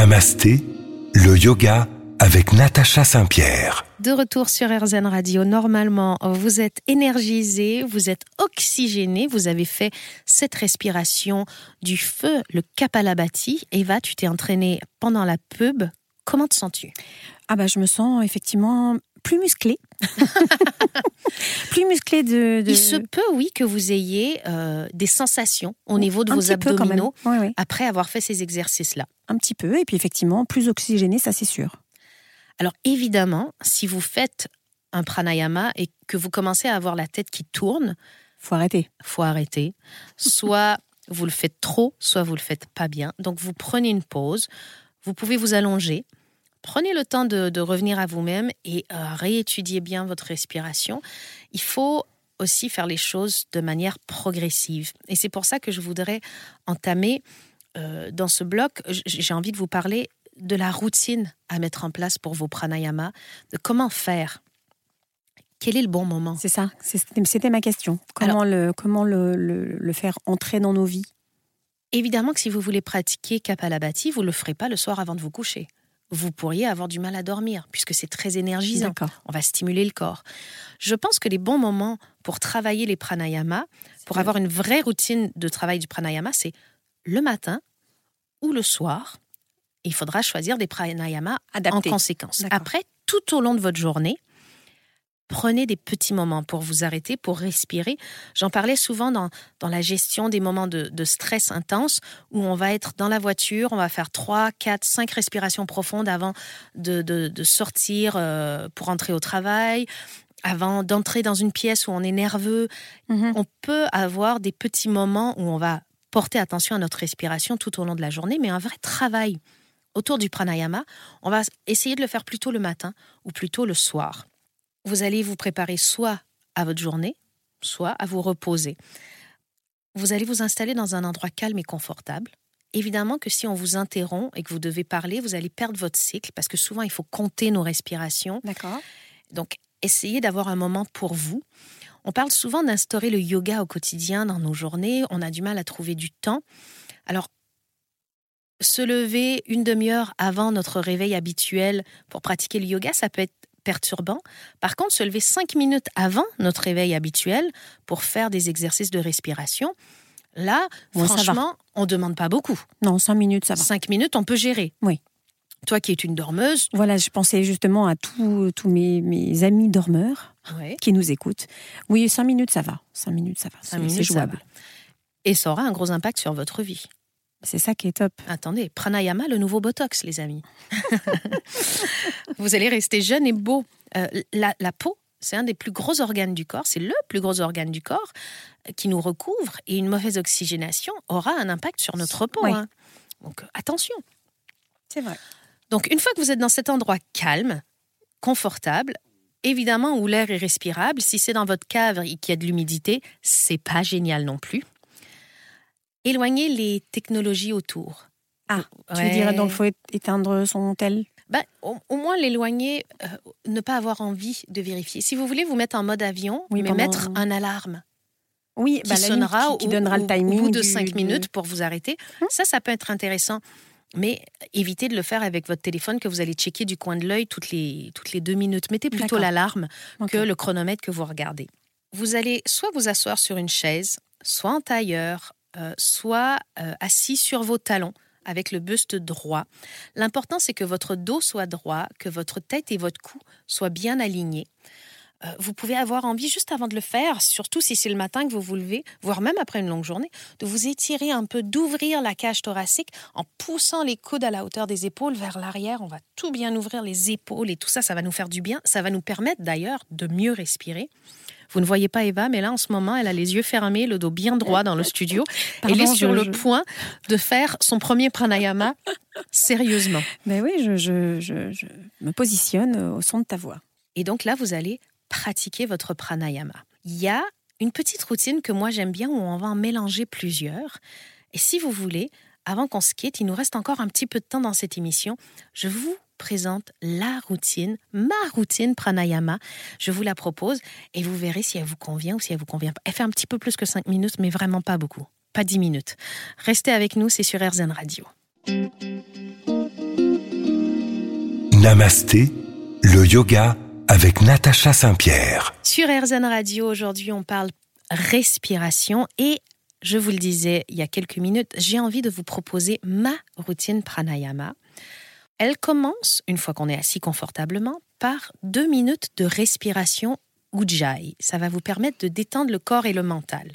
Namasté, le yoga avec Natacha Saint-Pierre. De retour sur RZN Radio, normalement, vous êtes énergisé, vous êtes oxygéné, vous avez fait cette respiration du feu, le Kapalabhati. Eva, tu t'es entraînée pendant la pub. Comment te sens-tu? Ah bah je me sens effectivement plus musclée. plus musclée de, Il se peut, oui, que vous ayez euh, des sensations au niveau de Un vos abdominaux Oui, oui. après avoir fait ces exercices-là. Un petit peu, et puis effectivement, plus oxygénée, ça c'est sûr. Alors évidemment, si vous faites un pranayama et que vous commencez à avoir la tête qui tourne, Faut arrêter. faut arrêter. Soit vous le faites trop, soit vous le faites pas bien. Donc vous prenez une pause. Vous pouvez vous allonger. Prenez le temps de, de revenir à vous-même et euh, réétudier bien votre respiration. Il faut aussi faire les choses de manière progressive. Et c'est pour ça que je voudrais entamer euh, dans ce bloc, j'ai envie de vous parler de la routine à mettre en place pour vos pranayamas, de comment faire. Quel est le bon moment? C'est ça, c'était ma question. Comment, le, comment le, le- le faire entrer dans nos vies? Évidemment que si vous voulez pratiquer Kapalabhati, vous ne le ferez pas le soir avant de vous coucher. Vous pourriez avoir du mal à dormir, puisque c'est très énergisant. On va stimuler le corps. Je pense que les bons moments pour travailler les pranayamas, pour avoir une vraie routine de travail du pranayama, c'est le matin ou le soir. Il faudra choisir des pranayamas en Adapté. conséquence. D'accord. Après, tout au long de votre journée, prenez des petits moments pour vous arrêter, pour respirer. J'en parlais souvent dans, dans la gestion des moments de, de stress intense où on va être dans la voiture, on va faire 3, 4, 5 respirations profondes avant de, de- de sortir euh, pour entrer au travail, avant d'entrer dans une pièce où on est nerveux. Mhm. On peut avoir des petits moments où on va porter attention à notre respiration tout au long de la journée, mais un vrai travail autour du pranayama, on va essayer de le faire plutôt le matin ou plutôt le soir. Vous allez vous préparer soit à votre journée, soit à vous reposer. Vous allez vous installer dans un endroit calme et confortable. Évidemment que si on vous interrompt et que vous devez parler, vous allez perdre votre cycle parce que souvent il faut compter nos respirations. D'accord. Donc, essayez d'avoir un moment pour vous. On parle souvent d'instaurer le yoga au quotidien dans nos journées. On a du mal à trouver du temps. Alors, se lever une demi-heure avant notre réveil habituel pour pratiquer le yoga, ça peut être perturbant. Par contre, se lever cinq minutes avant notre réveil habituel pour faire des exercices de respiration, là, franchement, on ne demande pas beaucoup. Non, cinq minutes, ça va. Cinq minutes, on peut gérer. Oui. Toi qui es une dormeuse, Voilà, je pensais justement à tous mes, mes amis dormeurs ouais, qui nous écoutent. Oui, cinq minutes, ça va. Cinq minutes, ça va. C'est c'est ça jouable. va. Et ça aura un gros impact sur votre vie. C'est ça qui est top. Attendez, pranayama, le nouveau Botox, les amis. Vous allez rester jeune et beau. Euh, la, la peau, c'est un des plus gros organes du corps, c'est le plus gros organe du corps euh, qui nous recouvre et une mauvaise oxygénation aura un impact sur notre peau. Oui. hein. Donc euh, attention. C'est vrai. Donc une fois que vous êtes dans cet endroit calme, confortable, évidemment où l'air est respirable, si c'est dans votre cave et qu'il y a de l'humidité, c'est pas génial non plus. Éloignez les technologies autour. Ah, Tu Ouais. veux dire, donc il faut éteindre son tel Ben, au, au moins l'éloigner, euh, ne pas avoir envie de vérifier. Si vous voulez vous mettre en mode avion, Oui, mais pendant- mettre un alarme Oui, qui bah, limite, sonnera qui, donnera au- le timing. au bout de du- 5 du- minutes pour vous arrêter. Ça, ça peut être intéressant. Mais évitez de le faire avec votre téléphone que vous allez checker du coin de l'œil toutes les, toutes les deux minutes. Mettez plutôt l'alarme que le chronomètre que vous regardez. Vous allez soit vous asseoir sur une chaise, soit en tailleur, euh, soit euh, assis sur vos talons avec le buste droit. L'important, c'est que votre dos soit droit, que votre tête et votre cou soient bien alignés. Euh, vous pouvez avoir envie, juste avant de le faire, surtout si c'est le matin que vous vous levez, voire même après une longue journée, de vous étirer un peu, d'ouvrir la cage thoracique en poussant les coudes à la hauteur des épaules vers l'arrière. On va tout bien ouvrir les épaules et tout ça, ça va nous faire du bien. Ça va nous permettre d'ailleurs de mieux respirer. Vous ne voyez pas Eva, mais là en ce moment, elle a les yeux fermés, le dos bien droit dans le studio. elle est sur je- le point de faire son premier pranayama sérieusement. Ben oui, je, je- je- je me positionne au son de ta voix. Et donc là, vous allez pratiquer votre pranayama. Il y a une petite routine que moi j'aime bien où on va en mélanger plusieurs. Et si vous voulez, avant qu'on se quitte, il nous reste encore un petit peu de temps dans cette émission, je vous présente la routine, ma routine pranayama. Je vous la propose et vous verrez si elle vous convient ou si elle vous convient pas. Elle fait un petit peu plus que 5 minutes, mais vraiment pas beaucoup. Pas 10 minutes. Restez avec nous, c'est sur RZN Radio. Namasté, le yoga avec Natacha Saint-Pierre. Sur RZN Radio, aujourd'hui, on parle respiration et je vous le disais il y a quelques minutes, j'ai envie de vous proposer ma routine pranayama. Elle commence, une fois qu'on est assis confortablement, par deux minutes de respiration Ujjayi. Ça va vous permettre de détendre le corps et le mental.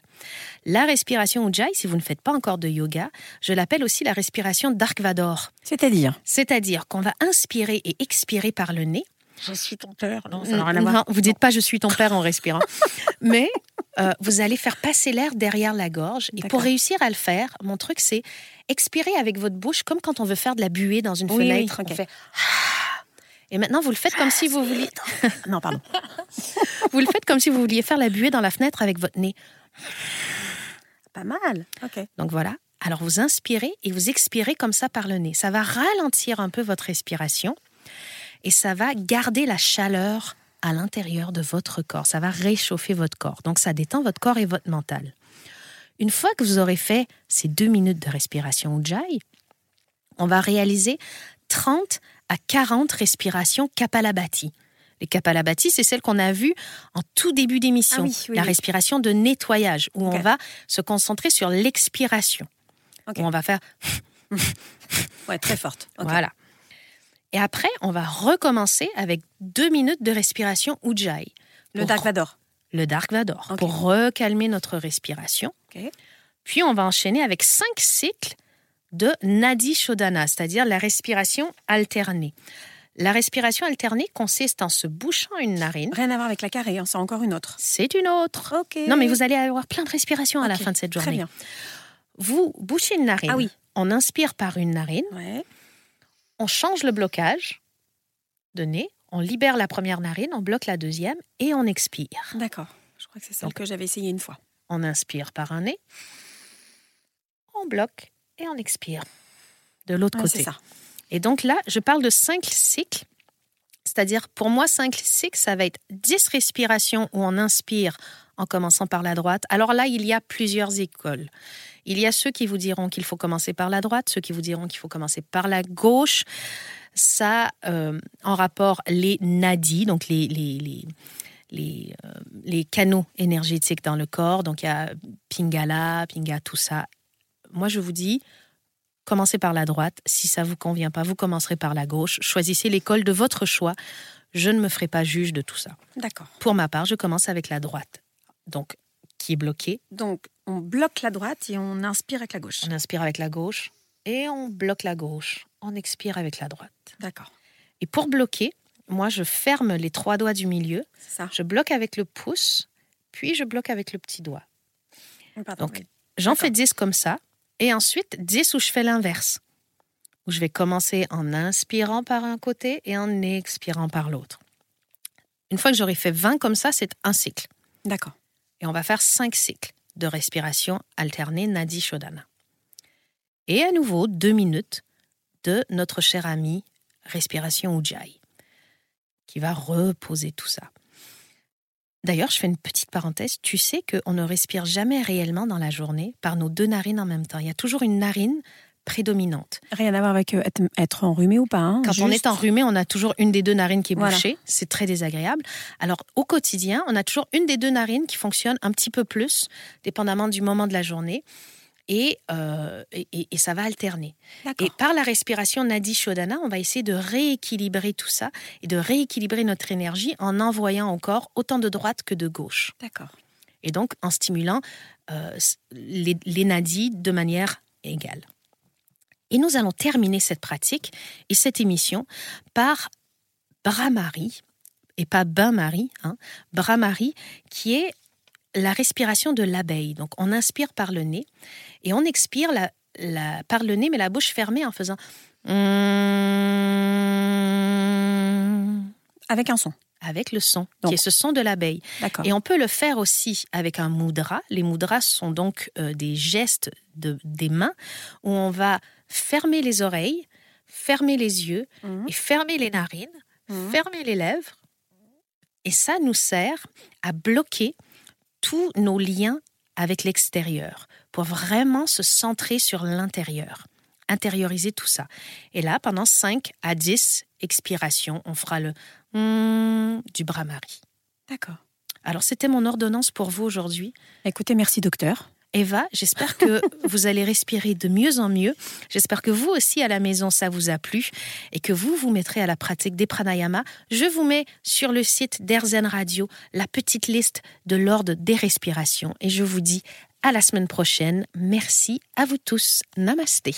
La respiration Ujjayi, si vous ne faites pas encore de yoga, je l'appelle aussi la respiration Dark Vador. C'est-à-dire? C'est-à-dire qu'on va inspirer et expirer par le nez. Je suis ton père. Non, Non, vous dites pas je suis ton père en respirant. Mais euh, vous allez faire passer l'air derrière la gorge. Et pour réussir à le faire, mon truc, c'est expirer avec votre bouche comme quand on veut faire de la buée dans une Oui, oui, fenêtre. ok. On fait et maintenant, vous le faites comme si vous vouliez, Non, pardon. vous le faites comme si vous vouliez faire la buée dans la fenêtre avec votre nez. Pas mal. Ok. Donc voilà. Alors vous inspirez et vous expirez comme ça par le nez. Ça va ralentir un peu votre respiration et ça va garder la chaleur à l'intérieur de votre corps. Ça va réchauffer votre corps. Donc ça détend votre corps et votre mental. Une fois que vous aurez fait ces deux minutes de respiration Ujjayi, on va réaliser 30 à 40 respirations Kapalabhati. Les Kapalabhati, c'est celle qu'on a vue en tout début d'émission, Ah oui, oui, la oui. respiration de nettoyage, où on va se concentrer sur l'expiration. Où on va faire Ouais, très forte. Ok. voilà. Et après, on va recommencer avec deux minutes de respiration Ujjayi. Le Dark Vador. Le Dark Vador, pour recalmer notre respiration. Puis on va enchaîner avec cinq cycles de Nadi Shodhana, c'est-à-dire la respiration alternée. La respiration alternée consiste en se bouchant une narine. Rien à voir avec la carrée, hein, c'est encore une autre. C'est une autre. Ok. Non, mais vous allez avoir plein de respirations à la fin de cette Très journée. bien. Vous bouchez une narine. Ah oui. On inspire par une narine. Ouais. On change le blocage de nez. On libère la première narine. On bloque la deuxième et on expire. D'accord. Je crois que c'est celle Donc- que j'avais essayé une fois. On inspire par un nez. On bloque et on expire de l'autre Ouais, côté. c'est ça. Et donc là, je parle de cinq cycles. C'est-à-dire, pour moi, cinq cycles, ça va être 10 respirations où on inspire en commençant par la droite. Alors là, il y a plusieurs écoles. Il y a ceux qui vous diront qu'il faut commencer par la droite, ceux qui vous diront qu'il faut commencer par la gauche. Ça, euh, en rapport les nadis, donc les, les, les, les, euh, les canaux énergétiques dans le corps. Donc il y a Pingala, Pinga, tout ça. Moi, je vous dis, commencez par la droite. Si ça vous convient pas, vous commencerez par la gauche. Choisissez l'école de votre choix. Je ne me ferai pas juge de tout ça. D'accord. Pour ma part, je commence avec la droite. Donc, qui est bloquée. Donc, on bloque la droite et on inspire avec la gauche. On inspire avec la gauche et on bloque la gauche. On expire avec la droite. D'accord. Et pour bloquer, moi, je ferme les trois doigts du milieu. Ça. Je bloque avec le pouce, puis je bloque avec le petit doigt. Pardon, Donc, oui. J'en fais 10 comme ça. Et ensuite, 10 où je fais l'inverse. Où je vais commencer en inspirant par un côté et en expirant par l'autre. Une fois que j'aurai fait 20 comme ça, c'est un cycle. D'accord. Et on va faire 5 cycles de respiration alternée Nadi Shodhana. Et à nouveau, 2 minutes de notre cher ami respiration Ujjayi, qui va reposer tout ça. D'ailleurs, je fais une petite parenthèse. Tu sais qu'on ne respire jamais réellement dans la journée par nos deux narines en même temps. Il y a toujours une narine prédominante. Rien à voir avec euh, être, enrhumé ou pas. hein, Quand on est enrhumé, on a toujours une des deux narines qui est Voilà. bouchée. C'est très désagréable. Alors, au quotidien, on a toujours une des deux narines qui fonctionne un petit peu plus, dépendamment du moment de la journée. Et, euh, et, et- et ça va alterner. Et par la respiration Nadi Shodhana, on va essayer de rééquilibrer tout ça et de rééquilibrer notre énergie en envoyant au corps autant de droite que de gauche. D'accord. Et donc en stimulant euh, les, les nadis de manière égale. Et nous allons terminer cette pratique et cette émission par Brahmari, et pas bain-marie, hein, Brahmari, qui est la respiration de l'abeille. Donc on inspire par le nez et on expire la, la- par le nez, mais la bouche fermée en faisant. Avec un son. Avec le son, Donc- qui est ce son de l'abeille. Et on peut le faire aussi avec un mudra. Les mudras sont donc euh, des gestes de, des mains où on va fermer les oreilles, fermer les yeux Mhm. et fermer les narines, Mhm. fermer les lèvres. Et ça nous sert à bloquer tous nos liens avec l'extérieur pour vraiment se centrer sur l'intérieur, intérioriser tout ça. Et là, pendant 5 à 10 expiration, on fera le hmm du Brahmari. D'accord. Alors, c'était mon ordonnance pour vous aujourd'hui. Écoutez, merci docteur. Eva, j'espère que vous allez respirer de mieux en mieux. J'espère que vous aussi à la maison, ça vous a plu et que vous vous mettrez à la pratique des pranayama. Je vous mets sur le site d'Airzen Radio la petite liste de l'ordre des respirations et je vous dis à la semaine prochaine. Merci à vous tous. Namasté.